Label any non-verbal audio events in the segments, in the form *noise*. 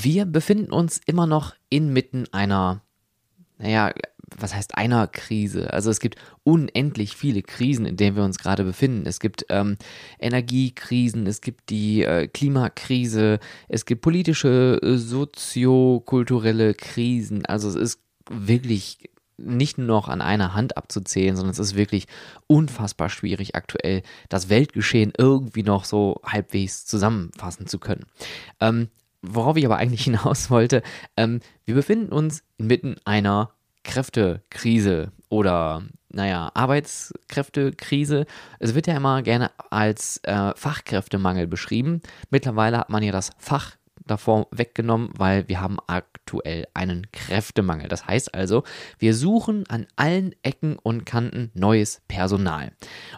Wir befinden uns immer noch inmitten einer, naja, was heißt einer Krise? Also es gibt unendlich viele Krisen, in denen wir uns gerade befinden. Es gibt ähm, Energiekrisen, es gibt die äh, Klimakrise, es gibt politische, äh, soziokulturelle Krisen. Also es ist wirklich nicht nur noch an einer Hand abzuzählen, sondern es ist wirklich unfassbar schwierig aktuell, das Weltgeschehen irgendwie noch so halbwegs zusammenfassen zu können. Ähm, worauf ich aber eigentlich *laughs* hinaus wollte, ähm, wir befinden uns inmitten einer Kräftekrise oder naja, Arbeitskräftekrise. Es wird ja immer gerne als äh, Fachkräftemangel beschrieben. Mittlerweile hat man ja das Fach davor weggenommen, weil wir haben aktuell einen Kräftemangel. Das heißt also, wir suchen an allen Ecken und Kanten neues Personal.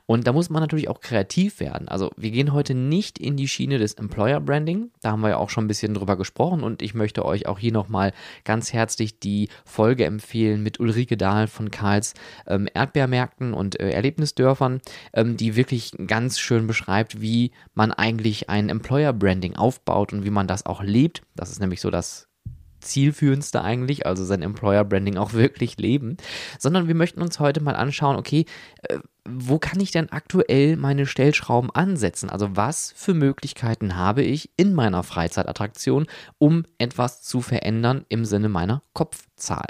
Und da muss man natürlich auch kreativ werden. Also wir gehen heute nicht in die Schiene des Employer Branding. Da haben wir ja auch schon ein bisschen drüber gesprochen und ich möchte euch auch hier nochmal ganz herzlich die Folge empfehlen mit Ulrike Dahl von Karls ähm, Erdbeermärkten und äh, Erlebnisdörfern, ähm, die wirklich ganz schön beschreibt, wie man eigentlich ein Employer Branding aufbaut und wie man das auch auch lebt. Das ist nämlich so das zielführendste eigentlich, also sein Employer Branding auch *laughs* wirklich leben, sondern wir möchten uns heute mal anschauen, okay, äh, wo kann ich denn aktuell meine Stellschrauben ansetzen? Also was für Möglichkeiten habe ich in meiner Freizeitattraktion, um etwas zu verändern im Sinne meiner Kopfzahl?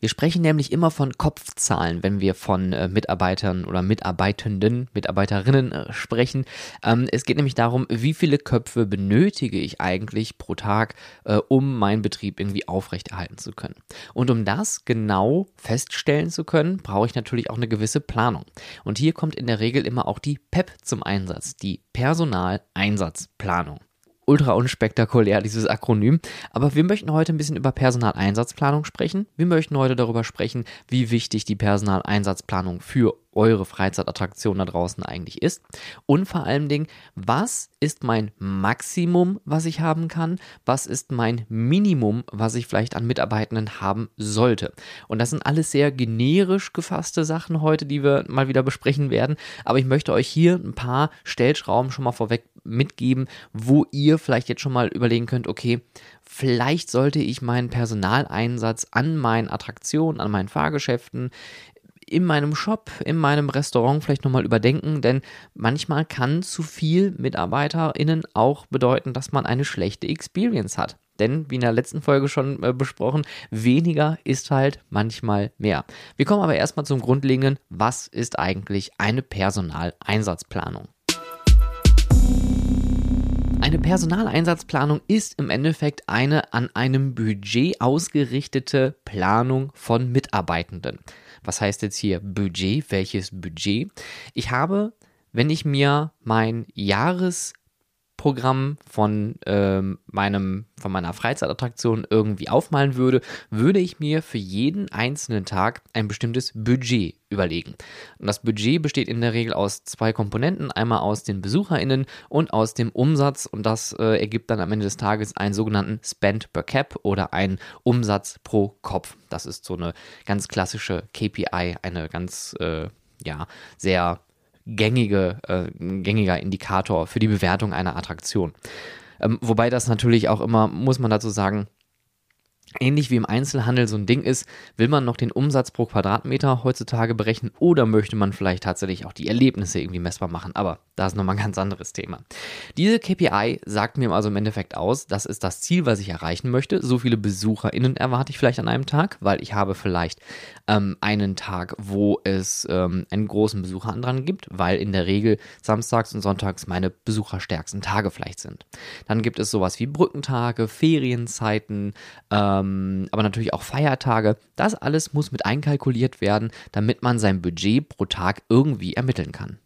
Wir sprechen nämlich immer von Kopfzahlen, wenn wir von äh, Mitarbeitern oder Mitarbeitenden, Mitarbeiterinnen äh, sprechen. Ähm, es geht nämlich darum, wie viele Köpfe benötige ich eigentlich pro Tag, äh, um meinen Betrieb irgendwie aufrechterhalten zu können. Und um das genau feststellen zu können, brauche ich natürlich auch eine gewisse Planung. Und hier kommt in der Regel immer auch die PEP zum Einsatz, die Personaleinsatzplanung ultra unspektakulär, dieses Akronym. Aber wir möchten heute ein bisschen über Personaleinsatzplanung sprechen. Wir möchten heute darüber sprechen, wie wichtig die Personaleinsatzplanung für eure Freizeitattraktion da draußen eigentlich ist. Und vor allen Dingen, was ist mein Maximum, was ich haben kann? Was ist mein Minimum, was ich vielleicht an Mitarbeitenden haben sollte? Und das sind alles sehr generisch gefasste Sachen heute, die wir mal wieder besprechen werden. Aber ich möchte euch hier ein paar Stellschrauben schon mal vorweg mitgeben, wo ihr vielleicht jetzt schon mal überlegen könnt, okay, vielleicht sollte ich meinen Personaleinsatz an meinen Attraktionen, an meinen Fahrgeschäften in meinem Shop, in meinem Restaurant vielleicht nochmal überdenken, denn manchmal kann zu viel MitarbeiterInnen auch bedeuten, dass man eine schlechte Experience hat. Denn, wie in der letzten Folge schon äh, besprochen, weniger ist halt manchmal mehr. Wir kommen aber erstmal zum Grundlegenden, was ist eigentlich eine Personaleinsatzplanung? Eine Personaleinsatzplanung ist im Endeffekt eine an einem Budget ausgerichtete Planung von Mitarbeitenden. Was heißt jetzt hier Budget? Welches Budget? Ich habe, wenn ich mir mein Jahres Programm von ähm, meinem von meiner Freizeitattraktion irgendwie aufmalen würde, würde ich mir für jeden einzelnen Tag ein bestimmtes Budget überlegen. Und das Budget besteht in der Regel aus zwei Komponenten, einmal aus den BesucherInnen und aus dem Umsatz und das äh, ergibt dann am Ende des Tages einen sogenannten Spend per Cap oder einen Umsatz pro Kopf. Das ist so eine ganz klassische KPI, eine ganz äh, ja, sehr gängige, äh, gängiger Indikator für die Bewertung einer Attraktion. Ähm, wobei das natürlich auch immer, muss man dazu sagen, ähnlich wie im Einzelhandel so ein Ding ist, will man noch den Umsatz pro Quadratmeter heutzutage berechnen oder möchte man vielleicht tatsächlich auch die Erlebnisse irgendwie messbar machen, aber das ist nochmal ein ganz anderes Thema. Diese KPI sagt mir also im Endeffekt aus, das ist das Ziel, was ich erreichen möchte. So viele BesucherInnen erwarte ich vielleicht an einem Tag, weil ich habe vielleicht ähm, einen Tag, wo es ähm, einen großen Besucherandrang gibt, weil in der Regel samstags und sonntags meine besucherstärksten Tage vielleicht sind. Dann gibt es sowas wie Brückentage, Ferienzeiten, ähm, aber natürlich auch Feiertage. Das alles muss mit einkalkuliert werden, damit man sein Budget pro Tag irgendwie ermitteln kann.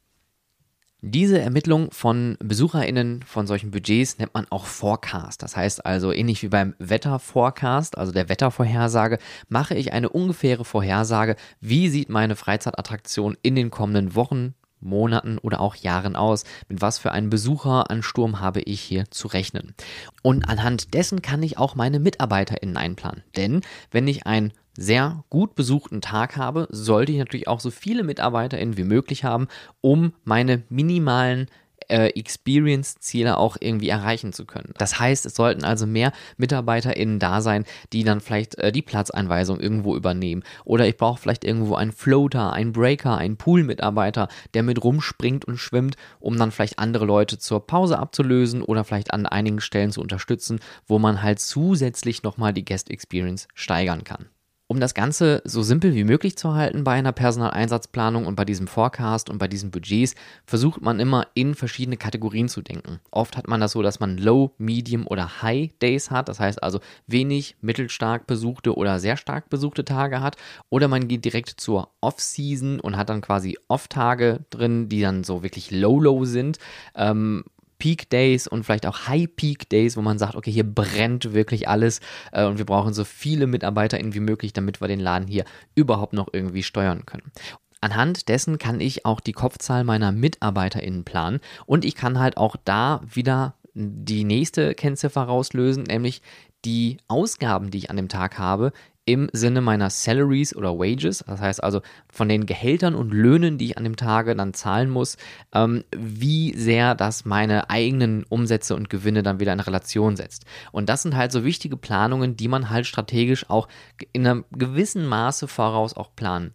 Diese Ermittlung von BesucherInnen von solchen Budgets nennt man auch Forecast. Das heißt also, ähnlich wie beim Wetterforecast, also der Wettervorhersage, mache ich eine ungefähre Vorhersage, wie sieht meine Freizeitattraktion in den kommenden Wochen, Monaten oder auch Jahren aus, mit was für einem Besucheransturm habe ich hier zu rechnen. Und anhand dessen kann ich auch meine MitarbeiterInnen einplanen. Denn wenn ich einen sehr gut besuchten Tag habe, sollte ich natürlich auch so viele MitarbeiterInnen wie möglich haben, um meine minimalen äh, Experience-Ziele auch irgendwie erreichen zu können. Das heißt, es sollten also mehr MitarbeiterInnen da sein, die dann vielleicht äh, die Platzeinweisung irgendwo übernehmen. Oder ich brauche vielleicht irgendwo einen Floater, einen Breaker, einen Pool-Mitarbeiter, der mit rumspringt und schwimmt, um dann vielleicht andere Leute zur Pause abzulösen oder vielleicht an einigen Stellen zu unterstützen, wo man halt zusätzlich nochmal die Guest Experience steigern kann. Um das Ganze so simpel wie möglich zu halten bei einer Personaleinsatzplanung und bei diesem Forecast und bei diesen Budgets, versucht man immer in verschiedene Kategorien zu denken. Oft hat man das so, dass man Low, Medium oder High Days hat, das heißt also wenig, mittelstark besuchte oder sehr stark besuchte Tage hat. Oder man geht direkt zur Off-Season und hat dann quasi Off-Tage drin, die dann so wirklich Low-Low sind. Ähm, Peak Days und vielleicht auch High Peak Days, wo man sagt, okay, hier brennt wirklich alles äh, und wir brauchen so viele MitarbeiterInnen wie möglich, damit wir den Laden hier überhaupt noch irgendwie steuern können. Anhand dessen kann ich auch die Kopfzahl meiner MitarbeiterInnen planen und ich kann halt auch da wieder die nächste Kennziffer rauslösen, nämlich die Ausgaben, die ich an dem Tag habe, im Sinne meiner Salaries oder Wages, das heißt also von den Gehältern und Löhnen, die ich an dem Tage dann zahlen muss, ähm, wie sehr das meine eigenen Umsätze und Gewinne dann wieder in Relation setzt. Und das sind halt so wichtige Planungen, die man halt strategisch auch in einem gewissen Maße voraus auch planen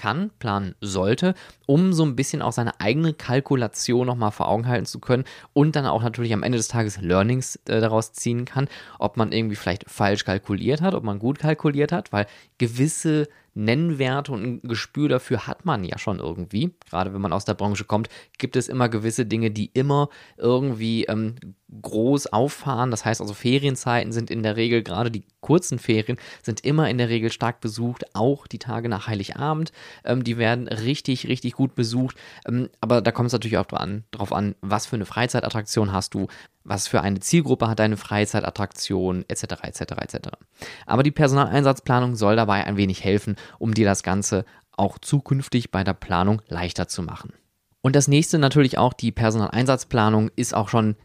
kann, planen sollte, um so ein bisschen auch seine eigene Kalkulation nochmal vor Augen halten zu können und dann auch natürlich am Ende des Tages Learnings äh, daraus ziehen kann, ob man irgendwie vielleicht falsch kalkuliert hat, ob man gut kalkuliert hat, weil gewisse Nennwerte und ein Gespür dafür hat man ja schon irgendwie. Gerade wenn man aus der Branche kommt, gibt es immer gewisse Dinge, die immer irgendwie ähm, groß auffahren. Das heißt also, Ferienzeiten sind in der Regel, gerade die kurzen Ferien, sind immer in der Regel stark besucht. Auch die Tage nach Heiligabend, ähm, die werden richtig, richtig gut besucht. Ähm, aber da kommt es natürlich auch drauf an, was für eine Freizeitattraktion hast du, was für eine Zielgruppe hat deine Freizeitattraktion, etc., etc., etc. Aber die Personaleinsatzplanung soll dabei ein wenig helfen, um dir das Ganze auch zukünftig bei der Planung leichter zu machen. Und das nächste natürlich auch, die Personaleinsatzplanung ist auch schon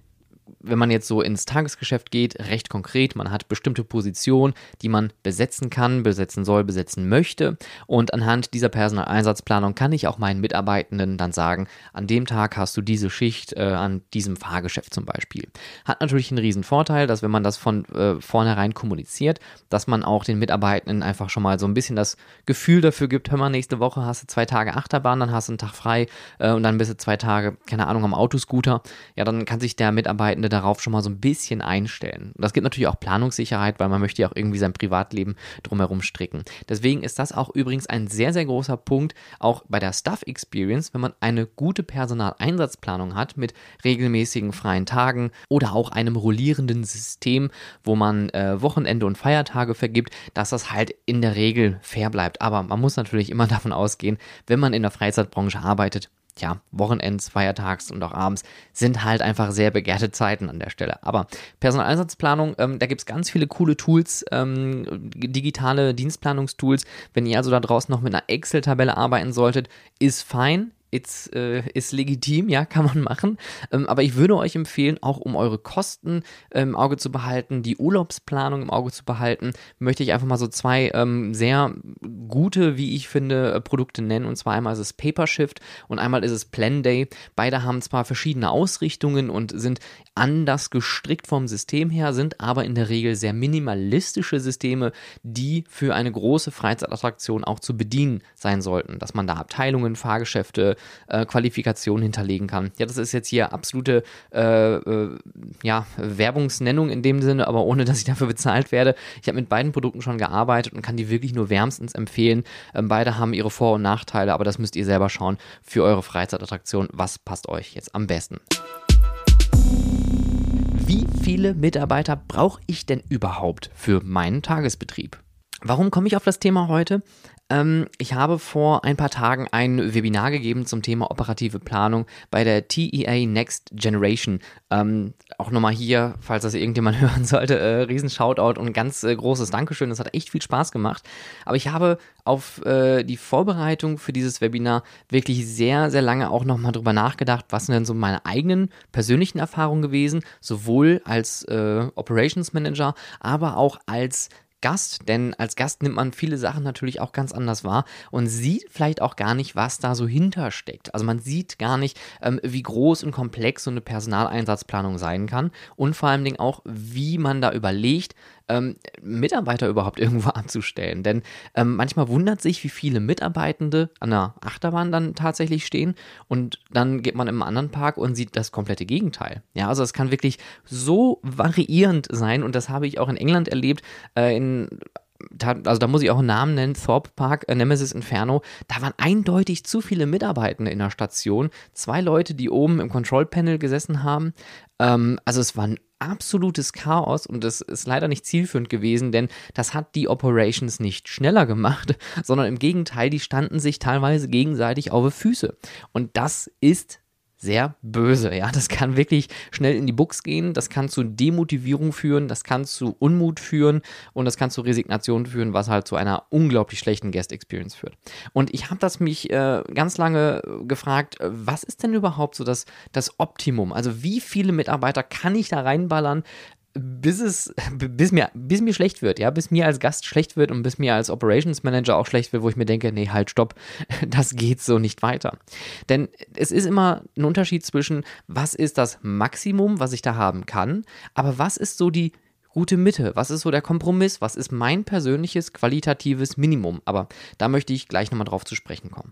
wenn man jetzt so ins Tagesgeschäft geht, recht konkret. Man hat bestimmte Positionen, die man besetzen kann, besetzen soll, besetzen möchte. Und anhand dieser Personaleinsatzplanung kann ich auch meinen Mitarbeitenden dann sagen, an dem Tag hast du diese Schicht äh, an diesem Fahrgeschäft zum Beispiel. Hat natürlich einen riesen Vorteil, dass wenn man das von äh, vornherein kommuniziert, dass man auch den Mitarbeitenden einfach schon mal so ein bisschen das Gefühl dafür gibt, hör mal, nächste Woche hast du zwei Tage Achterbahn, dann hast du einen Tag frei äh, und dann bist du zwei Tage, keine Ahnung, am Autoscooter. Ja, dann kann sich der Mitarbeitende darauf schon mal so ein bisschen einstellen. Das gibt natürlich auch Planungssicherheit, weil man möchte ja auch irgendwie sein Privatleben drumherum stricken. Deswegen ist das auch übrigens ein sehr, sehr großer Punkt, auch bei der Staff Experience, wenn man eine gute Personaleinsatzplanung hat mit regelmäßigen freien Tagen oder auch einem rollierenden System, wo man äh, Wochenende und Feiertage vergibt, dass das halt in der Regel fair bleibt. Aber man muss natürlich immer *laughs* davon ausgehen, wenn man in der Freizeitbranche arbeitet, ja, Wochenends, Feiertags und auch abends sind halt einfach sehr begehrte Zeiten an der Stelle. Aber Personaleinsatzplanung, ähm, da gibt es ganz viele coole Tools, ähm, digitale Dienstplanungstools. Wenn ihr also da draußen noch mit einer Excel-Tabelle arbeiten solltet, ist fein ist, äh, ist legitim, ja, kann man machen. Ähm, aber ich würde euch empfehlen, auch um eure Kosten ähm, im Auge zu behalten, die Urlaubsplanung im Auge zu behalten, möchte ich einfach mal so zwei ähm, sehr gute, wie ich finde, äh, Produkte nennen. Und zwar einmal ist es Papershift und einmal ist es Planday. Beide haben zwar verschiedene Ausrichtungen und sind anders gestrickt vom System her, sind aber in der Regel sehr minimalistische Systeme, die für eine große Freizeitattraktion auch zu bedienen sein sollten. Dass man da Abteilungen, Fahrgeschäfte, äh, Qualifikationen hinterlegen kann. Ja, das ist jetzt hier absolute äh, äh, ja, Werbungsnennung in dem Sinne, aber ohne dass ich dafür bezahlt werde. Ich habe mit beiden Produkten schon gearbeitet und kann die wirklich nur wärmstens empfehlen. Ähm, beide haben ihre Vor- und Nachteile, aber das müsst ihr selber schauen für eure Freizeitattraktion. Was passt euch jetzt am besten? Wie viele Mitarbeiter brauche ich denn überhaupt für meinen Tagesbetrieb? Warum komme ich auf das Thema heute? Ähm, ich habe vor ein paar Tagen ein Webinar gegeben zum Thema operative Planung bei der TEA Next Generation. Ähm, auch nochmal hier, falls das irgendjemand *laughs* hören sollte, äh, riesen Shoutout und ganz äh, großes Dankeschön. Das hat echt viel Spaß gemacht. Aber ich habe auf äh, die Vorbereitung für dieses Webinar wirklich sehr, sehr lange auch nochmal drüber nachgedacht, was sind denn so meine eigenen persönlichen Erfahrungen gewesen, sowohl als äh, Operations Manager, aber auch als Gast, denn als Gast nimmt man viele Sachen natürlich auch ganz anders wahr und sieht vielleicht auch gar nicht, was da so hintersteckt. Also man sieht gar nicht, ähm, wie groß und komplex so eine Personaleinsatzplanung sein kann und vor allen Dingen auch, wie man da überlegt, ähm, Mitarbeiter überhaupt *laughs* irgendwo anzustellen. Denn ähm, manchmal wundert sich, wie viele Mitarbeitende an der Achterbahn dann tatsächlich stehen und dann geht man im anderen Park und sieht das komplette Gegenteil. Ja, also es kann wirklich so variierend sein und das habe ich auch in England erlebt, äh, in also da muss ich auch einen Namen nennen, Thorpe Park, äh, Nemesis Inferno, da waren eindeutig zu viele Mitarbeitende in der Station. Zwei Leute, die oben im Control Panel gesessen haben. Ähm, also es war ein absolutes Chaos und das ist leider nicht zielführend gewesen, denn das hat die Operations nicht schneller gemacht, *laughs* sondern im Gegenteil, die standen sich teilweise gegenseitig auf die Füße. Und das ist sehr böse. Ja, das kann wirklich schnell in die Buchs gehen. Das kann zu Demotivierung führen. Das kann zu Unmut führen und das kann zu Resignation führen, was halt zu einer unglaublich schlechten Guest Experience führt. Und ich habe das mich äh, ganz lange gefragt, äh, was ist denn überhaupt so das, das Optimum? Also wie viele Mitarbeiter kann ich da reinballern, bis es, bis mir, bis mir schlecht wird, ja, bis mir als Gast schlecht wird und bis mir als Operations Manager auch schlecht wird, wo ich mir denke, nee, halt, stopp, *laughs* das geht so nicht weiter. Denn es ist immer ein Unterschied zwischen, was ist das Maximum, was ich da haben kann, aber was ist so die gute Mitte? Was ist so der Kompromiss? Was ist mein persönliches qualitatives Minimum? Aber da möchte ich gleich nochmal drauf zu sprechen kommen.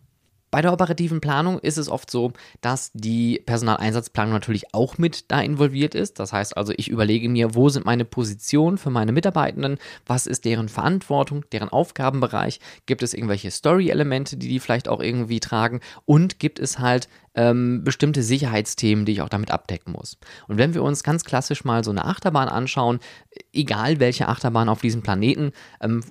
Bei der operativen Planung ist es oft so, dass die Personaleinsatzplanung natürlich auch mit da involviert ist. Das heißt also, ich überlege mir, wo sind meine Positionen für meine Mitarbeitenden, was ist deren Verantwortung, deren Aufgabenbereich, gibt es irgendwelche Story-Elemente, die die vielleicht auch irgendwie tragen? Und gibt es halt ähm, bestimmte Sicherheitsthemen, die ich auch damit abdecken muss. Und wenn wir uns ganz klassisch mal so eine Achterbahn anschauen, egal welche Achterbahn auf diesem Planeten, ähm,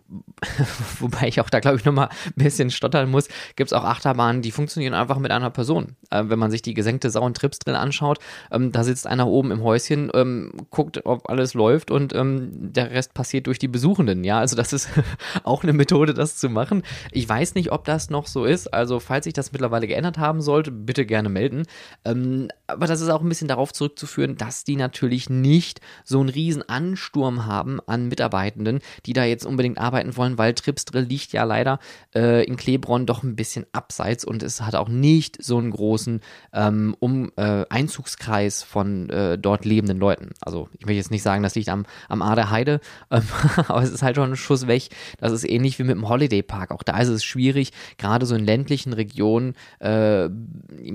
*laughs* wobei ich auch da glaube ich nochmal ein bisschen stottern muss, gibt es auch Achterbahnen, die funktionieren einfach mit einer Person. Äh, wenn man sich die gesenkte Sau- Trips drin anschaut, ähm, da sitzt einer oben im Häuschen, ähm, guckt, ob alles läuft und ähm, der Rest passiert durch die Besuchenden. Ja, also das ist *laughs* auch eine Methode, das zu machen. Ich weiß nicht, ob das noch so ist. Also falls sich das mittlerweile geändert haben sollte, bitte gerne melden. Ähm, aber das ist auch ein bisschen darauf zurückzuführen, dass die natürlich nicht so einen riesen Ansturm haben an Mitarbeitenden, die da jetzt unbedingt arbeiten wollen, weil Tripsdrill liegt ja leider äh, in Klebron doch ein bisschen abseits und es hat auch nicht so einen großen ähm, um, äh, Einzugskreis von äh, dort lebenden Leuten. Also ich möchte jetzt nicht sagen, das liegt am, am Ader Heide, *laughs* ähm, aber es ist halt schon ein Schuss weg. Das ist ähnlich wie mit dem Holiday Park. Auch da ist es schwierig, gerade so in ländlichen Regionen äh,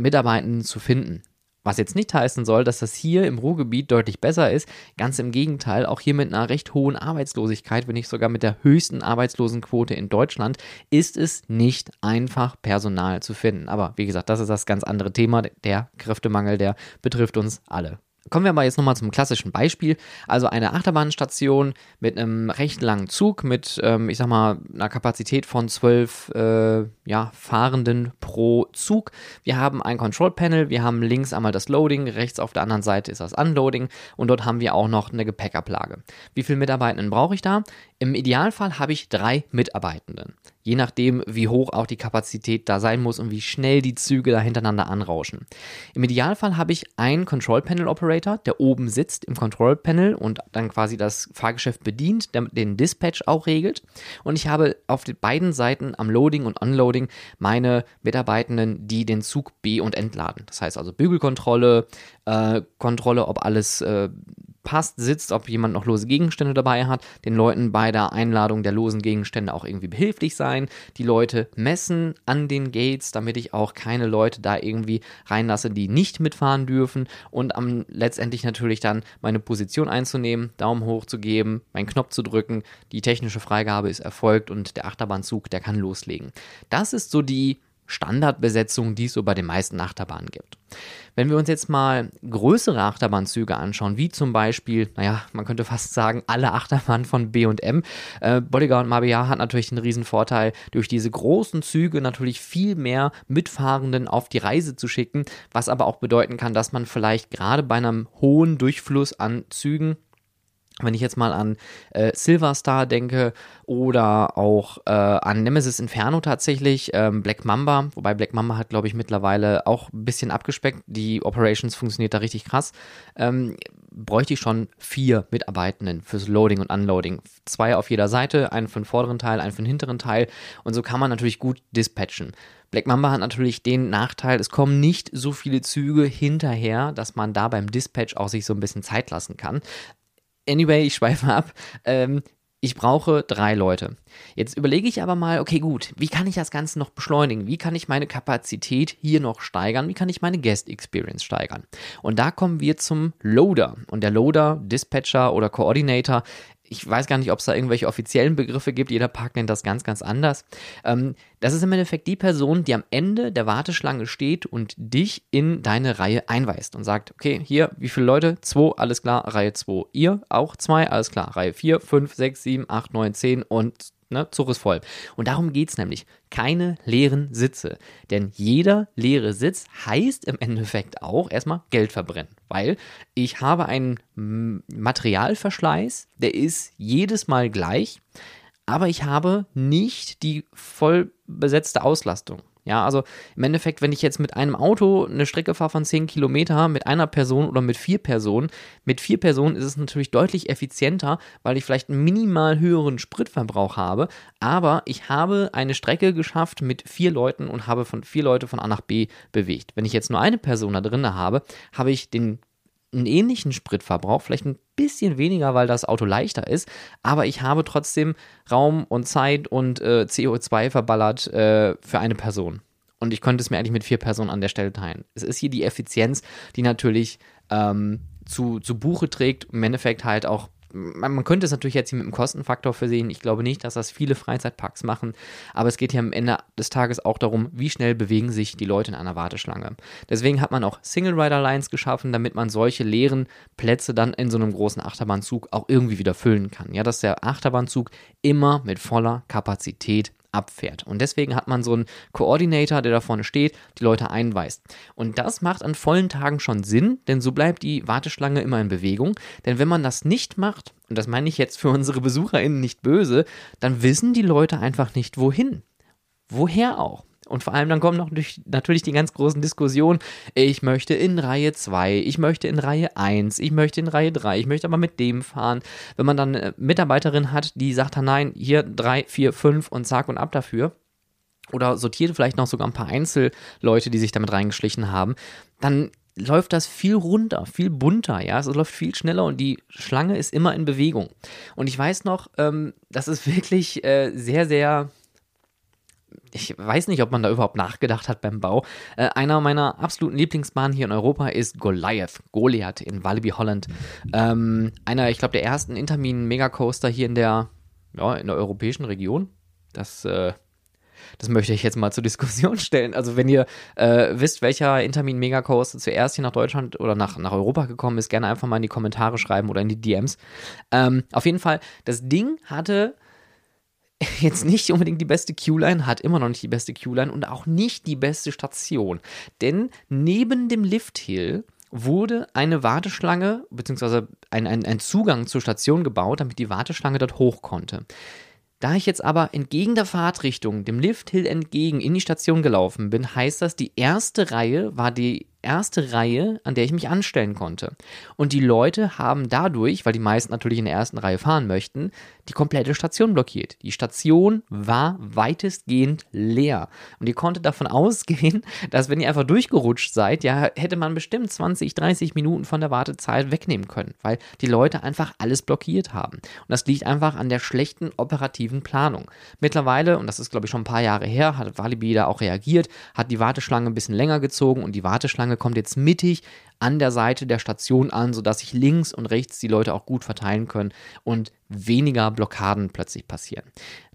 Mitarbeitenden zu finden. Was jetzt nicht heißen soll, dass das hier im Ruhrgebiet deutlich besser ist. Ganz im Gegenteil, auch hier mit einer recht hohen Arbeitslosigkeit, wenn nicht sogar mit der höchsten Arbeitslosenquote in Deutschland, ist es nicht einfach, Personal zu finden. Aber wie gesagt, das ist das ganz andere Thema. Der Kräftemangel, der betrifft uns alle. Kommen wir aber jetzt nochmal zum klassischen Beispiel. Also eine Achterbahnstation mit einem recht langen Zug mit, ähm, ich sag mal, einer Kapazität von zwölf äh, ja, Fahrenden pro Zug. Wir haben ein Control Panel, wir haben links einmal das Loading, rechts auf der anderen Seite ist das Unloading und dort haben wir auch noch eine Gepäckablage. Wie viele Mitarbeitenden brauche ich da? Im Idealfall habe ich drei Mitarbeitenden je nachdem, wie hoch auch die Kapazität da sein muss und wie schnell die Züge da hintereinander anrauschen. Im Idealfall habe ich einen Control Panel Operator, der oben sitzt im Control Panel und dann quasi das Fahrgeschäft bedient, der den Dispatch auch regelt. Und ich habe auf den beiden Seiten am Loading und Unloading meine Mitarbeitenden, die den Zug be- und entladen. Das heißt also Bügelkontrolle, äh, Kontrolle, ob alles äh, passt, sitzt, ob jemand noch lose Gegenstände dabei hat, den Leuten bei der Einladung der losen Gegenstände auch irgendwie behilflich sein, die Leute messen an den Gates, damit ich auch keine Leute da irgendwie reinlasse, die nicht mitfahren dürfen und am letztendlich natürlich dann meine Position einzunehmen, Daumen hoch zu geben, meinen Knopf zu drücken, die technische Freigabe ist erfolgt und der Achterbahnzug, der kann loslegen. Das ist so die Standardbesetzung, die es so bei den meisten Achterbahnen gibt. Wenn wir uns jetzt mal größere Achterbahnzüge anschauen, wie zum Beispiel, naja, man könnte fast sagen, alle Achterbahnen von B&M, äh, Bolliger und Mabillard hat natürlich den riesen Vorteil, durch diese großen Züge natürlich viel mehr Mitfahrenden auf die Reise zu schicken, was aber auch bedeuten kann, dass man vielleicht gerade bei einem hohen Durchfluss an Zügen Wenn ich jetzt mal an äh, Silver Star denke oder auch äh, an Nemesis Inferno tatsächlich, ähm, Black Mamba, wobei Black Mamba hat, glaube ich, mittlerweile auch ein bisschen abgespeckt. Die Operations funktioniert da richtig krass. Ähm, bräuchte ich schon vier Mitarbeitenden fürs Loading und Unloading. Zwei auf jeder Seite, einen für den vorderen Teil, einen für den hinteren Teil. Und so kann man natürlich gut dispatchen. Black Mamba hat natürlich den Nachteil, es kommen nicht so viele Züge hinterher, dass man da beim Dispatch auch sich so ein bisschen Zeit lassen kann. Anyway, ich schweife ab. Ähm, ich brauche drei Leute. Jetzt überlege ich aber mal, okay, gut, wie kann ich das Ganze noch beschleunigen? Wie kann ich meine Kapazität hier noch steigern? Wie kann ich meine Guest Experience steigern? Und da kommen wir zum Loader. Und der Loader, Dispatcher oder Coordinator ich weiß gar nicht, ob es da irgendwelche offiziellen Begriffe gibt. Jeder Park nennt das ganz, ganz anders. Ähm, das ist im Endeffekt die Person, die am Ende der Warteschlange steht und dich in deine Reihe einweist und sagt, okay, hier, wie viele Leute? Zwei, alles klar, Reihe 2. Ihr auch zwei, alles klar, Reihe 4, 5, 6, 7, 8, 9, 10 und Ne, Zug ist voll. Und darum geht es nämlich. Keine leeren Sitze. Denn jeder leere Sitz heißt im Endeffekt auch erstmal Geld verbrennen. Weil ich habe einen Materialverschleiß, der ist jedes Mal gleich, aber ich habe nicht die voll besetzte Auslastung. Ja, also im Endeffekt, wenn ich jetzt mit einem Auto eine Strecke fahre von 10 Kilometer mit einer Person oder mit vier Personen, mit vier Personen ist es natürlich deutlich effizienter, weil ich vielleicht einen minimal höheren Spritverbrauch habe, aber ich habe eine Strecke geschafft mit vier Leuten und habe von vier Leute von A nach B bewegt. Wenn ich jetzt nur eine Person da drin habe, habe ich den einen ähnlichen Spritverbrauch, vielleicht ein bisschen weniger, weil das Auto leichter ist, aber ich habe trotzdem Raum und Zeit und äh, CO2 verballert äh, für eine Person. Und ich könnte es mir eigentlich mit vier Personen an der Stelle teilen. Es ist hier die Effizienz, die natürlich ähm, zu, zu Buche trägt, im Endeffekt halt auch man, man, könnte es natürlich jetzt hier mit einem Kostenfaktor versehen. Ich glaube nicht, dass das viele Freizeitparks machen, aber es geht hier am Ende des Tages auch darum, wie schnell bewegen sich die Leute in einer Warteschlange. Deswegen hat man auch Single Rider Lines geschaffen, damit man solche leeren Plätze dann in so einem großen Achterbahnzug auch irgendwie wieder füllen kann. Ja, dass der Achterbahnzug immer mit voller Kapazität abfährt. Und deswegen hat man so einen Koordinator, der da vorne steht, die Leute einweist. Und das macht an vollen Tagen schon Sinn, denn so bleibt die Warteschlange immer in Bewegung. Denn wenn man das nicht macht, und das meine ich jetzt für unsere BesucherInnen nicht böse, dann wissen die Leute einfach nicht wohin. Woher auch? Und vor allem dann kommen noch durch, natürlich die ganz großen Diskussionen. Ich möchte in Reihe 2, ich möchte in Reihe 1, ich möchte in Reihe 3, ich möchte aber mit dem fahren. Wenn man dann eine Mitarbeiterin hat, die sagt dann nein, hier 3, 4, 5 und zack und ab dafür. Oder sortiert vielleicht noch sogar ein paar Einzelleute, die sich damit reingeschlichen haben, dann läuft das viel runter, viel bunter, ja, es läuft viel schneller und die Schlange ist immer in Bewegung. Und ich weiß noch, ähm, das ist wirklich äh, sehr, sehr ich weiß nicht, ob man da überhaupt nachgedacht hat beim Bau. Äh, einer meiner absoluten Lieblingsbahnen hier in Europa ist Goliath, Goliath in Walibi Holland. Ähm, einer, ich glaube, der ersten Intermin Megacoaster hier in der, ja, in der europäischen Region. Das, äh, das möchte ich jetzt mal zur Diskussion *laughs* stellen. Also, wenn ihr äh, wisst, welcher Intermin Megacoaster zuerst hier nach Deutschland oder nach, nach Europa gekommen ist, gerne einfach mal in die Kommentare schreiben oder in die DMs. Ähm, auf jeden Fall, das Ding hatte *laughs* jetzt nicht unbedingt die beste Q-Line, hat immer noch nicht die beste Q-Line und auch nicht die beste Station. Denn neben dem Lifthill wurde eine Warteschlange bzw. Ein, ein, ein Zugang zur Station gebaut, damit die Warteschlange dort hoch konnte. Da ich jetzt aber entgegen der Fahrtrichtung, dem Lifthill entgegen, in die Station gelaufen bin, heißt das, die erste Reihe war die erste Reihe, an der ich mich anstellen konnte. Und die Leute haben dadurch, weil die meisten natürlich in der ersten Reihe fahren möchten, die komplette Station blockiert. Die Station war weitestgehend leer. Und ihr konntet davon *laughs* ausgehen, dass wenn ihr einfach durchgerutscht seid, ja, hätte man bestimmt 20, 30 Minuten von der Wartezeit wegnehmen können, weil die Leute einfach alles blockiert haben. Und das liegt einfach an der schlechten operativen Planung. Mittlerweile, und das ist glaube ich schon ein paar Jahre her, hat Walibi da auch reagiert, hat die Warteschlange ein bisschen länger gezogen und die Warteschlange kommt jetzt mittig an der Seite der Station an, sodass sich links und rechts die Leute auch gut verteilen können und weniger Blockaden plötzlich passieren.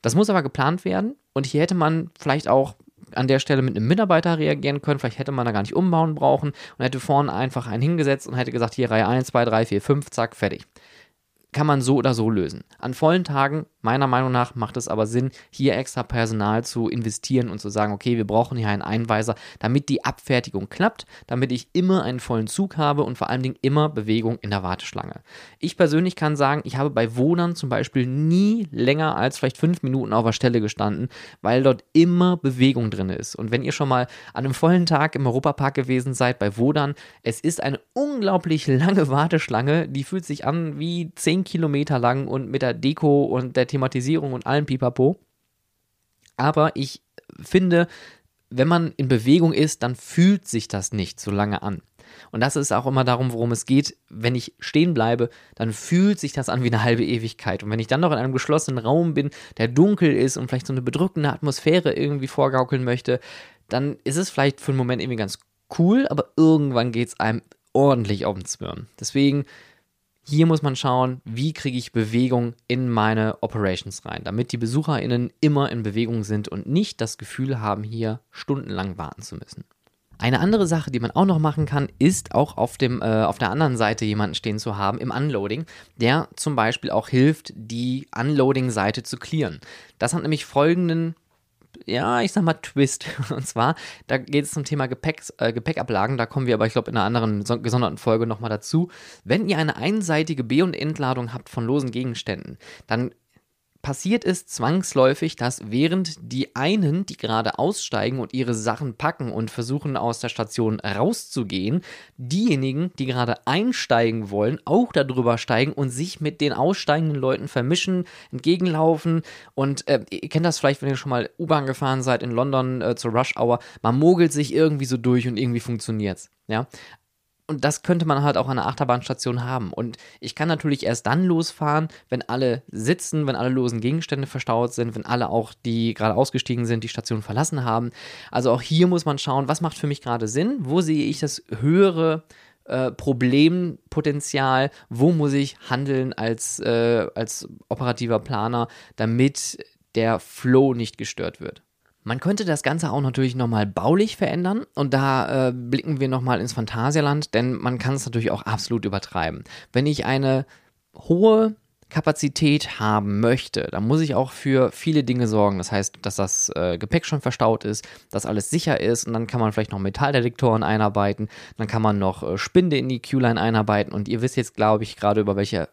Das muss aber geplant werden und hier hätte man vielleicht auch an der Stelle mit einem Mitarbeiter reagieren können. Vielleicht hätte man da gar nicht umbauen brauchen und hätte vorne einfach einen hingesetzt und hätte gesagt, hier Reihe 1, 2, 3, 4, 5, zack, fertig. Kann man so oder so lösen. An vollen Tagen, meiner Meinung nach, macht es aber Sinn, hier extra Personal zu investieren und zu sagen, okay, wir brauchen hier einen Einweiser, damit die Abfertigung klappt, damit ich immer einen vollen Zug habe und vor allen Dingen immer Bewegung in der Warteschlange. Ich persönlich kann sagen, ich habe bei Wohnern zum Beispiel nie länger als vielleicht fünf Minuten auf der Stelle gestanden, weil dort immer Bewegung drin ist. Und wenn ihr schon mal an einem vollen Tag im Europapark gewesen seid bei Wodan, es ist eine unglaublich lange Warteschlange, die fühlt sich an wie zehn Kilometer lang und mit der Deko und der Thematisierung und allem Pipapo. Aber ich finde, wenn man in Bewegung ist, dann fühlt sich das nicht so lange an. Und das ist auch immer darum, worum es geht. Wenn ich stehen bleibe, dann fühlt sich das an wie eine halbe Ewigkeit. Und wenn ich dann noch in einem geschlossenen Raum bin, der dunkel ist und vielleicht so eine bedrückende Atmosphäre irgendwie vorgaukeln möchte, dann ist es vielleicht für einen Moment irgendwie ganz cool, aber irgendwann geht es einem ordentlich auf den Zwirn. Deswegen hier muss man schauen, wie kriege ich Bewegung in meine Operations rein, damit die BesucherInnen immer in Bewegung sind und nicht das Gefühl haben, hier stundenlang warten zu müssen. Eine andere Sache, die man auch noch machen kann, ist auch auf, dem, äh, auf der anderen Seite jemanden stehen zu haben im Unloading, der zum Beispiel auch hilft, die Unloading-Seite zu clearen. Das hat nämlich folgenden ja, ich sag mal Twist. *laughs* Und zwar, da geht es zum Thema Gepäck, äh, Gepäckablagen. Da kommen wir aber, ich glaube, in einer anderen gesonderten Folge nochmal dazu. Wenn ihr eine einseitige B- und Entladung habt von losen Gegenständen, dann passiert es zwangsläufig, dass während die einen, die gerade aussteigen und ihre Sachen packen und versuchen aus der Station rauszugehen, diejenigen, die gerade einsteigen wollen, auch darüber steigen und sich mit den aussteigenden Leuten vermischen, entgegenlaufen. Und äh, ihr kennt das vielleicht, wenn ihr schon mal U-Bahn gefahren seid in London äh, zur Rush Hour, man mogelt sich irgendwie so durch und irgendwie funktioniert's. Ja, und das könnte man halt auch an einer Achterbahnstation haben. Und ich kann natürlich erst dann losfahren, wenn alle sitzen, wenn alle losen Gegenstände verstaut sind, wenn alle auch, die gerade ausgestiegen sind, die Station verlassen haben. Also auch hier muss man schauen, was macht für mich gerade Sinn? Wo sehe ich das höhere äh, Problempotenzial? Wo muss ich handeln als, äh, als operativer Planer, damit der Flow nicht gestört wird? Man könnte das Ganze auch natürlich nochmal baulich verändern und da äh, blicken wir nochmal ins Phantasialand, denn man kann es natürlich auch absolut übertreiben. Wenn ich eine hohe Kapazität haben möchte, dann muss ich auch für viele Dinge sorgen. Das heißt, dass das äh, Gepäck schon verstaut ist, dass alles sicher ist und dann kann man vielleicht noch Metalldetektoren einarbeiten, dann kann man noch äh, Spinde in die Q-Line einarbeiten und ihr wisst jetzt, glaube ich, gerade über welche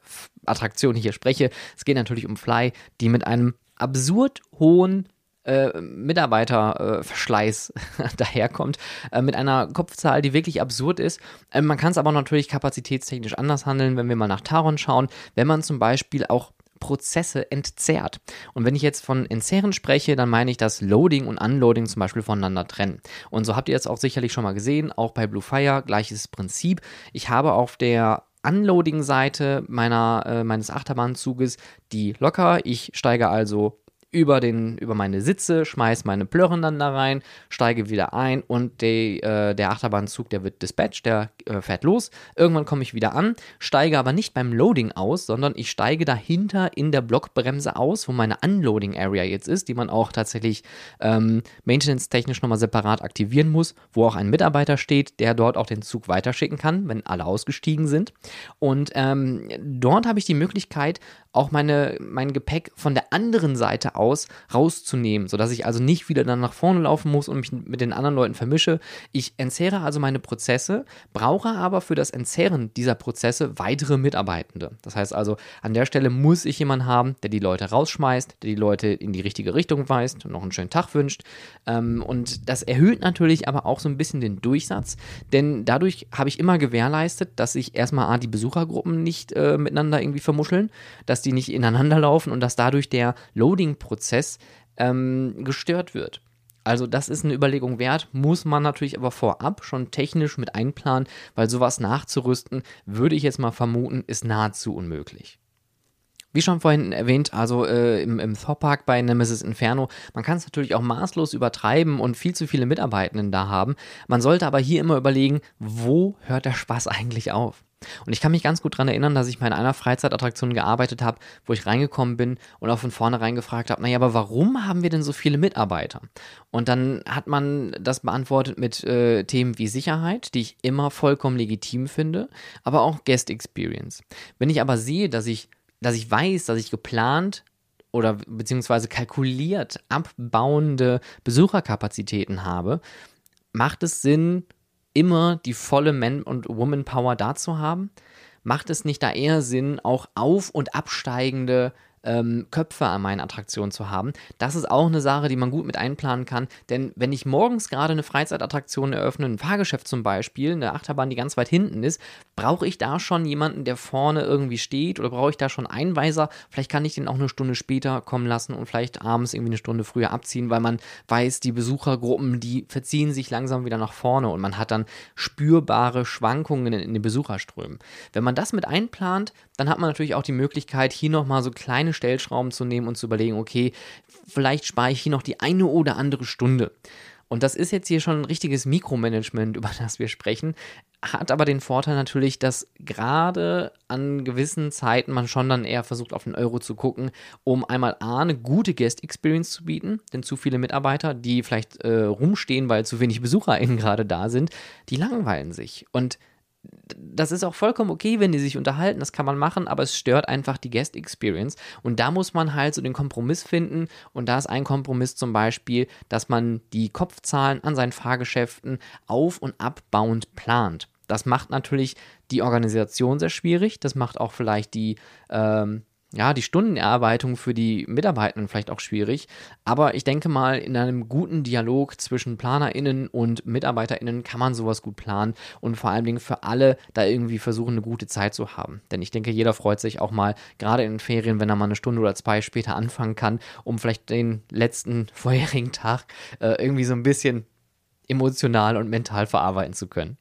Attraktion ich hier spreche. Es geht natürlich um Fly, die mit einem absurd hohen äh, Mitarbeiterverschleiß äh, *laughs* daherkommt, äh, mit einer Kopfzahl, die wirklich absurd ist. Ähm, man kann es aber natürlich kapazitätstechnisch anders handeln, wenn wir mal nach Taron schauen, wenn man zum Beispiel auch Prozesse entzerrt. Und wenn ich jetzt von entzerren spreche, dann meine ich das Loading und Unloading zum Beispiel voneinander trennen. Und so habt ihr jetzt auch sicherlich schon mal gesehen, auch bei Blue Fire, gleiches Prinzip. Ich habe auf der Unloading-Seite äh, meines Achterbahnzuges die locker. Ich steige also über, den, über meine Sitze, schmeiße meine Plörren dann da rein, steige wieder ein und die, äh, der Achterbahnzug, der wird dispatched, der äh, fährt los. Irgendwann komme ich wieder an, steige aber nicht beim Loading aus, sondern ich steige dahinter in der Blockbremse aus, wo meine Unloading Area jetzt ist, die man auch tatsächlich ähm, maintenance-technisch nochmal separat aktivieren muss, wo auch ein Mitarbeiter steht, der dort auch den Zug weiterschicken kann, wenn alle ausgestiegen sind. Und ähm, dort habe ich die Möglichkeit, auch meine, mein Gepäck von der anderen Seite aus rauszunehmen, sodass ich also nicht wieder dann nach vorne laufen muss und mich mit den anderen Leuten vermische. Ich entzehre also meine Prozesse, brauche aber für das Entzerren dieser Prozesse weitere Mitarbeitende. Das heißt also, an der Stelle muss ich jemanden haben, der die Leute rausschmeißt, der die Leute in die richtige Richtung weist und noch einen schönen Tag wünscht. Ähm, und das erhöht natürlich aber auch so ein bisschen den Durchsatz, denn dadurch habe ich immer gewährleistet, dass sich erstmal A, die Besuchergruppen nicht äh, miteinander irgendwie vermuscheln, dass dass die nicht ineinander laufen und dass dadurch der Loading-Prozess ähm, gestört wird. Also das ist eine Überlegung wert, muss man natürlich aber vorab schon technisch mit einplanen, weil sowas nachzurüsten, würde ich jetzt mal vermuten, ist nahezu unmöglich. Wie schon vorhin erwähnt, also äh, im, im Thor-Park bei Nemesis Inferno, man kann es natürlich auch maßlos übertreiben und viel zu viele Mitarbeitenden da haben. Man sollte aber hier immer überlegen, wo hört der Spaß eigentlich auf? Und ich kann mich ganz gut daran erinnern, dass ich mal in einer Freizeitattraktion gearbeitet habe, wo ich reingekommen bin und auch von vornherein gefragt habe, naja, aber warum haben wir denn so viele Mitarbeiter? Und dann hat man das beantwortet mit äh, Themen wie Sicherheit, die ich immer vollkommen legitim finde, aber auch Guest Experience. Wenn ich aber sehe, dass ich dass ich weiß, dass ich geplant oder beziehungsweise kalkuliert abbauende Besucherkapazitäten habe, macht es Sinn, immer die volle Man- und Woman-Power da zu haben? Macht es nicht da eher Sinn, auch auf- und absteigende ähm, Köpfe an meinen Attraktionen zu haben. Das ist auch eine Sache, die man gut mit einplanen kann. Denn wenn ich morgens gerade eine Freizeitattraktion eröffne, ein Fahrgeschäft zum Beispiel, eine Achterbahn, die ganz weit hinten ist, brauche ich da schon jemanden, der vorne irgendwie steht oder brauche ich da schon Einweiser? Vielleicht kann ich den auch eine Stunde später kommen lassen und vielleicht abends irgendwie eine Stunde früher abziehen, weil man weiß, die Besuchergruppen, die verziehen sich langsam wieder nach vorne und man hat dann spürbare Schwankungen in, in den Besucherströmen. Wenn man das mit einplant, dann hat man natürlich auch die Möglichkeit, hier nochmal so kleine Stellschrauben zu nehmen und zu überlegen, okay, vielleicht spare ich hier noch die eine oder andere Stunde. Und das ist jetzt hier schon ein richtiges Mikromanagement, *laughs* über das wir sprechen, hat aber den Vorteil natürlich, dass gerade an gewissen Zeiten man schon dann eher versucht, auf den Euro zu gucken, um einmal A, eine gute Guest Experience zu bieten, denn zu viele Mitarbeiter, die vielleicht äh, rumstehen, weil zu wenig BesucherInnen gerade da sind, die langweilen sich. Und das ist auch vollkommen okay, wenn die sich unterhalten, das kann man machen, aber es stört einfach die Guest Experience. Und da muss man halt so den Kompromiss finden. Und da ist ein Kompromiss zum Beispiel, dass man die Kopfzahlen an seinen Fahrgeschäften auf- und abbauend plant. Das macht natürlich die Organisation sehr schwierig. Das macht auch vielleicht die ähm, ja, die Stundenerarbeitung für die Mitarbeitenden vielleicht auch schwierig. Aber ich denke mal, in einem guten Dialog zwischen PlanerInnen und MitarbeiterInnen kann man sowas gut planen und vor allen Dingen für alle da irgendwie versuchen, eine gute Zeit zu haben. Denn ich denke, jeder freut sich auch mal, gerade in den Ferien, wenn er mal eine Stunde oder zwei später anfangen kann, um vielleicht den letzten *laughs* vorherigen Tag äh, irgendwie so ein bisschen emotional und mental verarbeiten zu können.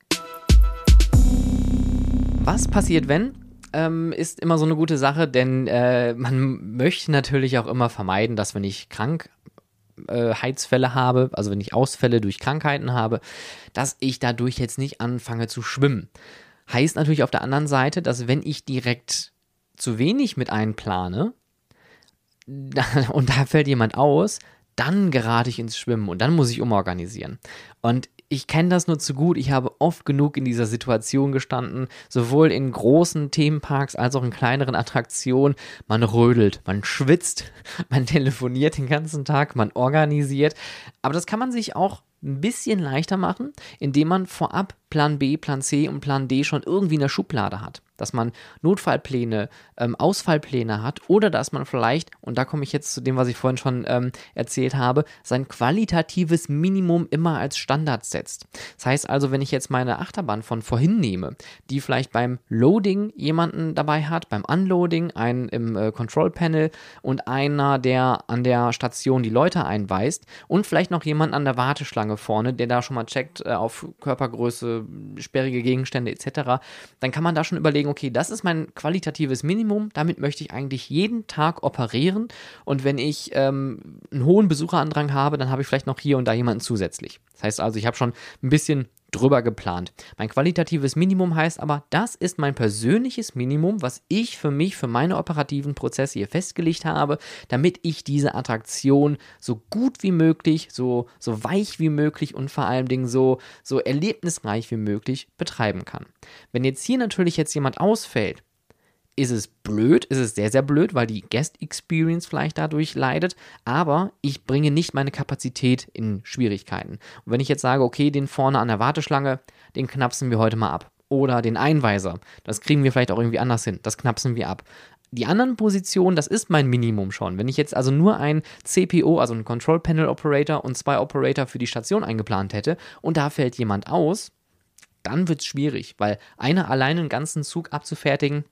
Was passiert, wenn? Ähm, ist immer so eine gute Sache, denn äh, man möchte natürlich auch immer vermeiden, dass wenn ich krank äh, habe, also wenn ich Ausfälle durch Krankheiten habe, dass ich dadurch jetzt nicht anfange zu schwimmen. Heißt natürlich auf der anderen Seite, dass wenn ich direkt zu wenig mit einplane *laughs* und da fällt jemand aus, dann gerate ich ins Schwimmen und dann muss ich umorganisieren. Und ich kenne das nur zu gut. Ich habe oft genug in dieser Situation gestanden, sowohl in großen Themenparks als auch in kleineren Attraktionen. Man rödelt, man schwitzt, *laughs* man telefoniert den ganzen Tag, man organisiert. Aber das kann man sich auch ein bisschen leichter machen, indem man vorab Plan B, Plan C und Plan D schon irgendwie in der Schublade hat. Dass man Notfallpläne, ähm, Ausfallpläne hat oder dass man vielleicht, und da komme ich jetzt zu dem, was ich vorhin schon ähm, erzählt habe, sein qualitatives Minimum immer als Standard setzt. Das heißt also, wenn ich jetzt meine Achterbahn von vorhin nehme, die vielleicht beim Loading jemanden dabei hat, beim Unloading einen im äh, Control Panel und einer, der an der Station die Leute einweist und vielleicht noch jemand an der Warteschlange vorne, der da schon mal checkt äh, auf Körpergröße, sperrige Gegenstände etc., dann kann man da schon überlegen, okay, das ist mein qualitatives Minimum, damit möchte ich eigentlich jeden Tag operieren und wenn ich ähm, einen hohen Besucherandrang habe, dann habe ich vielleicht noch hier und da jemanden zusätzlich. Das heißt also, ich habe schon ein bisschen drüber geplant. Mein qualitatives Minimum heißt aber, das ist mein persönliches Minimum, was ich für mich, für meine operativen Prozesse hier festgelegt habe, damit ich diese Attraktion so gut wie möglich, so, so weich wie möglich und vor allen Dingen so, so erlebnisreich wie möglich betreiben kann. Wenn jetzt hier natürlich jetzt jemand ausfällt, ist es blöd, ist es sehr, sehr blöd, weil die Guest Experience vielleicht dadurch leidet, aber ich bringe nicht meine Kapazität in Schwierigkeiten. Und wenn ich jetzt sage, okay, den vorne an der Warteschlange, den knapsen wir heute mal ab. Oder den Einweiser, das kriegen wir vielleicht auch irgendwie anders hin, das knapsen wir ab. Die anderen Positionen, das ist mein Minimum schon. Wenn ich jetzt also nur ein CPO, also ein Control Panel Operator und zwei Operator für die Station eingeplant hätte und da fällt jemand aus, dann wird es schwierig, weil einer alleine einen ganzen Zug abzufertigen,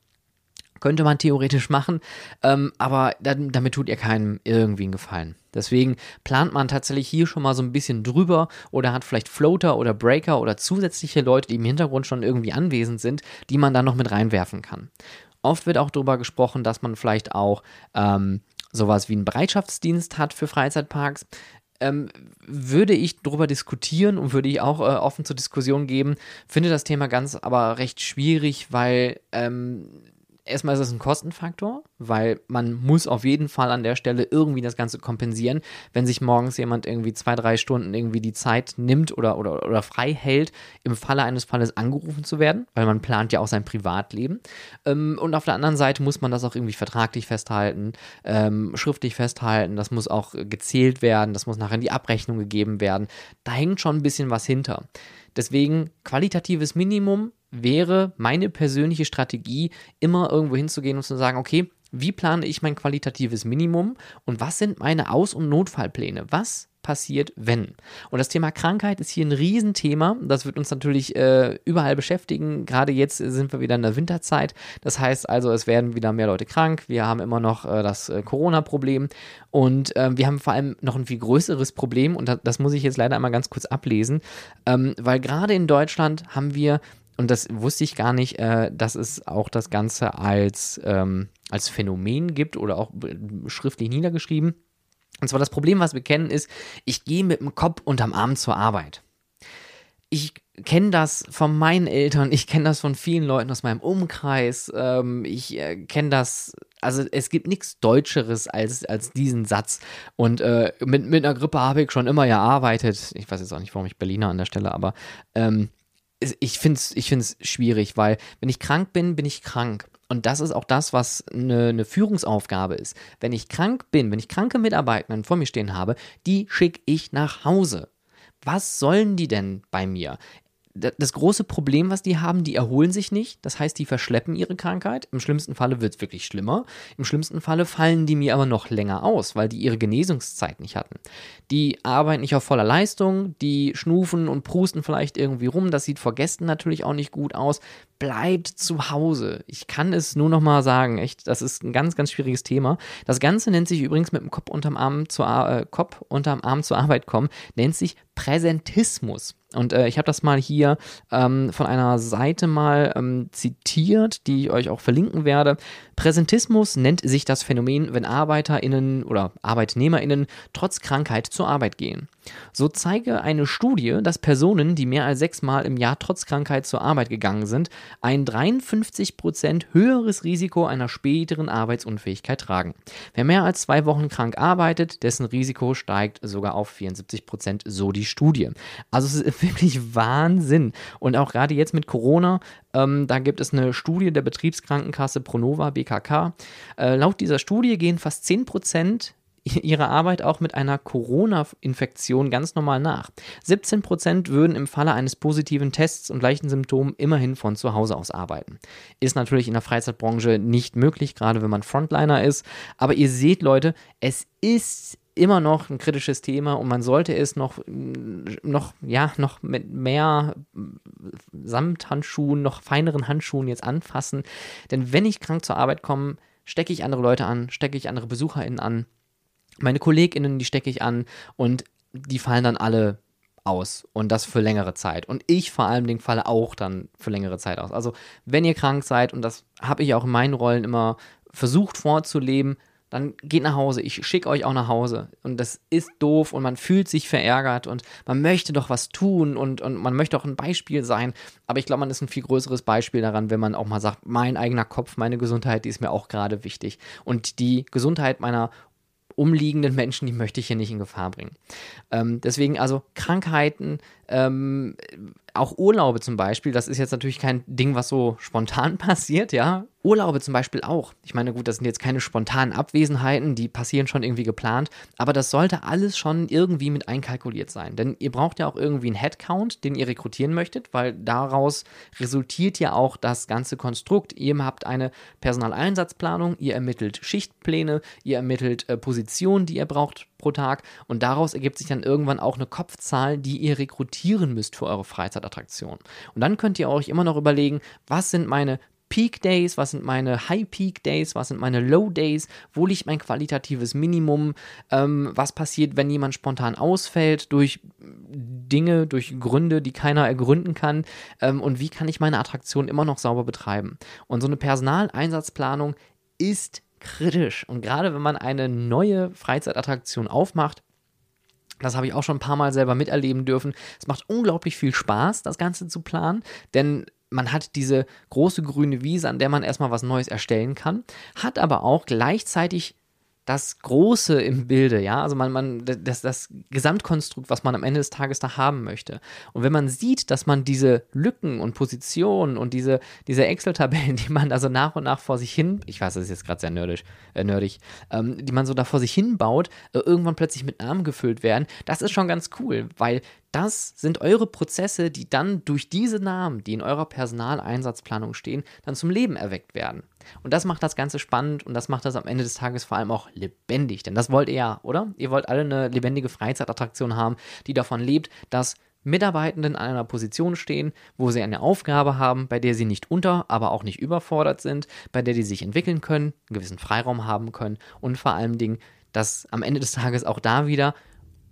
könnte man theoretisch machen, ähm, aber damit tut ihr keinem irgendwie einen Gefallen. Deswegen plant man tatsächlich hier schon mal so ein bisschen drüber oder hat vielleicht Floater oder Breaker oder zusätzliche Leute, die im Hintergrund schon irgendwie anwesend sind, die man dann noch mit reinwerfen kann. Oft wird auch darüber gesprochen, dass man vielleicht auch ähm, sowas wie einen Bereitschaftsdienst hat für Freizeitparks. Ähm, würde ich darüber diskutieren und würde ich auch äh, offen zur Diskussion geben, finde das Thema ganz aber recht schwierig, weil ähm, erstmal ist es ein Kostenfaktor, weil man muss auf jeden Fall an der Stelle irgendwie das Ganze kompensieren, wenn sich morgens jemand irgendwie zwei, drei Stunden irgendwie die Zeit nimmt oder, oder, oder frei hält, im Falle eines Falles angerufen zu werden, weil man plant ja auch sein Privatleben. Ähm, und auf der anderen Seite muss man das auch irgendwie vertraglich festhalten, ähm, schriftlich festhalten, das muss auch gezählt werden, das muss nachher in die Abrechnung gegeben werden. Da hängt schon ein bisschen was hinter. Deswegen qualitatives Minimum wäre meine persönliche Strategie, immer irgendwo hinzugehen und zu sagen, okay, wie plane ich mein qualitatives Minimum und was sind meine Aus- und Notfallpläne? Was passiert, wenn? Und das Thema Krankheit ist hier ein Riesenthema. Das wird uns natürlich äh, überall beschäftigen. Gerade jetzt sind wir wieder in der Winterzeit. Das heißt also, es werden wieder mehr Leute krank. Wir haben immer noch äh, das äh, Corona-Problem. Und ähm, wir haben vor allem noch ein viel größeres Problem. Und das, das muss ich jetzt leider einmal ganz kurz ablesen. Ähm, weil gerade in Deutschland haben wir und das wusste ich gar nicht, äh, dass es auch das Ganze als, ähm, als Phänomen gibt oder auch schriftlich niedergeschrieben. Und zwar das Problem, was wir kennen, ist, ich gehe mit dem Kopf unterm Arm zur Arbeit. Ich kenne das von meinen Eltern, ich kenne das von vielen Leuten aus meinem Umkreis, ähm, ich äh, kenne das, also es gibt nichts Deutscheres als, als diesen Satz. Und äh, mit, mit einer Grippe habe ich schon immer gearbeitet. Ich weiß jetzt auch nicht, warum ich Berliner an der Stelle, aber ähm, ich finde es ich find's schwierig, weil wenn ich krank bin, bin ich krank. Und das ist auch das, was eine, eine, Führungsaufgabe ist. Wenn ich krank bin, wenn ich kranke Mitarbeiter vor mir stehen habe, die schicke ich nach Hause. Was sollen die denn bei mir? Das große Problem, was die haben, die erholen sich nicht. Das heißt, die verschleppen ihre Krankheit. Im schlimmsten Falle wird es wirklich schlimmer. Im schlimmsten Falle fallen die mir aber noch länger aus, weil die ihre Genesungszeit nicht hatten. Die arbeiten nicht auf voller Leistung, die schnufen und prusten vielleicht irgendwie rum. Das sieht vor Gästen natürlich auch nicht gut aus. Bleibt zu Hause. Ich kann es nur noch mal sagen, echt, das ist ein ganz, ganz schwieriges Thema. Das Ganze nennt sich übrigens mit dem Kopf unterm Arm zur, äh, Kopf unterm Arm zur Arbeit kommen, nennt sich Präsentismus. Und äh, ich habe das mal hier ähm, von einer Seite mal ähm, zitiert, die ich euch auch verlinken werde. Präsentismus nennt sich das Phänomen, wenn ArbeiterInnen oder ArbeitnehmerInnen trotz Krankheit zur Arbeit gehen. So zeige eine Studie, dass Personen, die mehr als sechsmal im Jahr trotz Krankheit zur Arbeit gegangen sind, ein 53% höheres Risiko einer späteren Arbeitsunfähigkeit tragen. Wer mehr als zwei Wochen krank arbeitet, dessen Risiko steigt sogar auf 74%, so die Studie. Also es wirklich Wahnsinn. Und auch gerade jetzt mit Corona, ähm, da gibt es eine Studie der Betriebskrankenkasse Pronova BKK. Äh, laut dieser Studie gehen fast 10% ihrer Arbeit auch mit einer Corona-Infektion ganz normal nach. 17 Prozent würden im Falle eines positiven Tests und leichten Symptomen immerhin von zu Hause aus arbeiten. Ist natürlich in der Freizeitbranche nicht möglich, gerade wenn man Frontliner ist. Aber ihr seht, Leute, es ist immer noch ein kritisches Thema und man sollte es noch, noch, ja, noch mit mehr Samthandschuhen, noch feineren Handschuhen jetzt anfassen. Denn wenn ich krank zur Arbeit komme, stecke ich andere Leute an, stecke ich andere BesucherInnen an meine KollegInnen, die stecke ich an und die fallen dann alle aus und das für längere Zeit. Und ich vor allem den falle auch dann für längere Zeit aus. Also, wenn ihr krank seid, und das habe ich auch in meinen Rollen immer versucht vorzuleben, dann geht nach Hause. Ich schicke euch auch nach Hause. Und das ist doof und man fühlt sich verärgert und man möchte doch was tun und, und man möchte auch ein Beispiel sein. Aber ich glaube, man ist ein viel größeres Beispiel daran, wenn man auch mal sagt, mein eigener Kopf, meine Gesundheit, die ist mir auch gerade wichtig. Und die Gesundheit meiner umliegenden Menschen, die möchte ich hier nicht in Gefahr bringen. Ähm, deswegen also Krankheiten, ähm, auch Urlaube zum Beispiel, das ist jetzt natürlich kein Ding, was so spontan *laughs* passiert, ja. Urlaube zum Beispiel auch. Ich meine, gut, das sind jetzt keine spontanen Abwesenheiten, die passieren schon irgendwie geplant, aber das sollte alles schon irgendwie mit einkalkuliert sein. Denn ihr braucht ja auch irgendwie einen Headcount, den ihr rekrutieren möchtet, weil daraus resultiert ja auch das ganze Konstrukt. Ihr habt eine Personaleinsatzplanung, ihr ermittelt Schichtpläne, ihr ermittelt äh, Positionen, die ihr braucht pro Tag und daraus ergibt sich dann irgendwann auch eine Kopfzahl, die ihr rekrutieren müsst für eure Freizeitattraktion. Und dann könnt ihr euch immer noch überlegen, was sind meine Peak Days, was sind meine High Peak Days, was sind meine Low Days, wo liegt mein qualitatives Minimum, ähm, was passiert, wenn jemand spontan ausfällt durch Dinge, durch Gründe, die keiner ergründen kann ähm, und wie kann ich meine Attraktion immer noch sauber betreiben. Und so eine Personaleinsatzplanung ist kritisch. Und gerade wenn man eine neue Freizeitattraktion aufmacht, das habe ich auch schon ein paar Mal selber miterleben dürfen. Es macht unglaublich viel Spaß, das Ganze zu planen, denn man hat diese große grüne Wiese, an der man erstmal was Neues erstellen kann, hat aber auch gleichzeitig das Große im Bilde, ja, also man, man, das, das Gesamtkonstrukt, was man am Ende des Tages da haben möchte. Und wenn man sieht, dass man diese Lücken und Positionen und diese, diese Excel-Tabellen, die man also nach und nach vor sich hin, ich weiß, das ist jetzt gerade sehr nerdisch, äh, nerdig, ähm, die man so da vor sich hin baut, äh, irgendwann plötzlich mit Namen gefüllt werden, das ist schon ganz cool, weil das sind eure Prozesse, die dann durch diese Namen, die in eurer Personaleinsatzplanung stehen, dann zum Leben erweckt werden. Und das macht das Ganze spannend und das macht das am Ende des Tages vor allem auch lebendig. Denn das wollt ihr ja, oder? Ihr wollt alle eine lebendige Freizeitattraktion haben, die davon lebt, dass Mitarbeitenden an einer Position stehen, wo sie eine Aufgabe haben, bei der sie nicht unter, aber auch nicht überfordert sind, bei der die sich entwickeln können, einen gewissen Freiraum haben können und vor allem Dingen, dass am Ende des Tages auch da wieder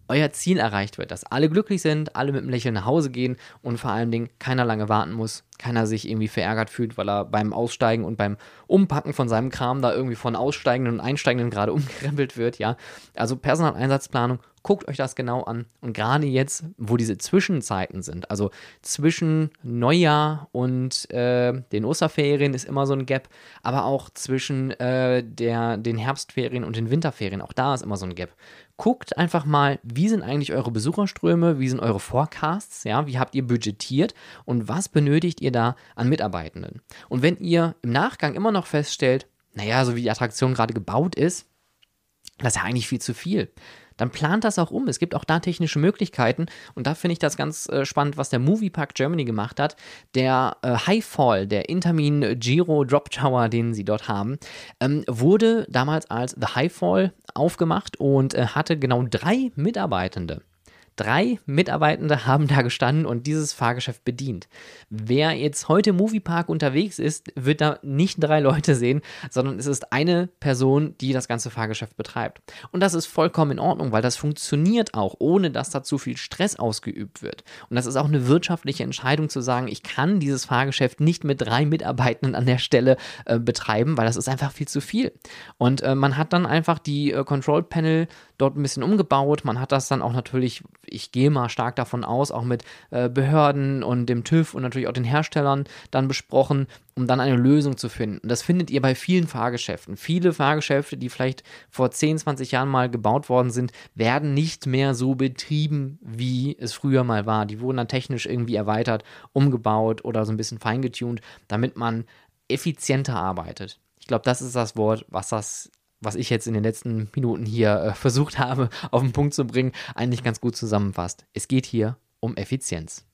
euer Ziel erreicht wird, dass alle glücklich sind, alle mit einem Lächeln nach Hause gehen und vor allen Dingen keiner lange warten muss, keiner sich irgendwie verärgert fühlt, weil er beim Aussteigen und beim Umpacken von seinem Kram da irgendwie von Aussteigenden und Einsteigenden gerade *laughs* umgekrempelt wird, ja. Also Personaleinsatzplanung, guckt euch das genau an und gerade jetzt, wo diese Zwischenzeiten sind, also zwischen Neujahr und äh, den Osterferien ist immer so ein Gap, aber auch zwischen äh, der, den Herbstferien und den Winterferien, auch da ist immer so ein Gap guckt einfach mal, wie sind eigentlich eure Besucherströme, wie sind eure Forecasts, ja, wie habt ihr budgetiert und was benötigt ihr da an Mitarbeitenden. Und wenn ihr im Nachgang immer noch feststellt, naja, so wie die Attraktion gerade gebaut ist, das ist ja eigentlich viel zu viel dann plant das auch um. Es gibt auch da technische Möglichkeiten und da finde ich das ganz äh, spannend, was der Moviepark Germany gemacht hat. Der äh, Highfall, der Intermin Giro Drop Tower, den sie dort haben, ähm, wurde damals als The Highfall aufgemacht und äh, hatte genau drei Mitarbeitende. Drei Mitarbeitende haben da gestanden und dieses Fahrgeschäft bedient. Wer jetzt heute im Moviepark unterwegs ist, wird da nicht drei Leute sehen, sondern es ist eine Person, die das ganze Fahrgeschäft betreibt. Und das ist vollkommen in Ordnung, weil das funktioniert auch, ohne dass da zu viel Stress ausgeübt wird. Und das ist auch eine wirtschaftliche Entscheidung zu sagen, ich kann dieses Fahrgeschäft nicht mit drei Mitarbeitenden an der Stelle äh, betreiben, weil das ist einfach viel zu viel. Und äh, man hat dann einfach die äh, Control Panel dort ein bisschen umgebaut. Man hat das dann auch natürlich, ich gehe mal stark davon aus, auch mit äh, Behörden und dem TÜV und natürlich auch den Herstellern dann besprochen, um dann eine Lösung zu finden. Und das findet ihr bei vielen Fahrgeschäften. Viele Fahrgeschäfte, die vielleicht vor 10, 20 Jahren mal gebaut worden sind, werden nicht mehr so betrieben, wie es früher mal war. Die wurden dann technisch irgendwie erweitert, umgebaut oder so ein bisschen feingetuned, damit man effizienter arbeitet. Ich glaube, das ist das Wort, was das was ich jetzt in den letzten Minuten hier äh, versucht habe, auf den Punkt zu bringen, eigentlich ganz gut zusammenfasst. Es geht hier um Effizienz.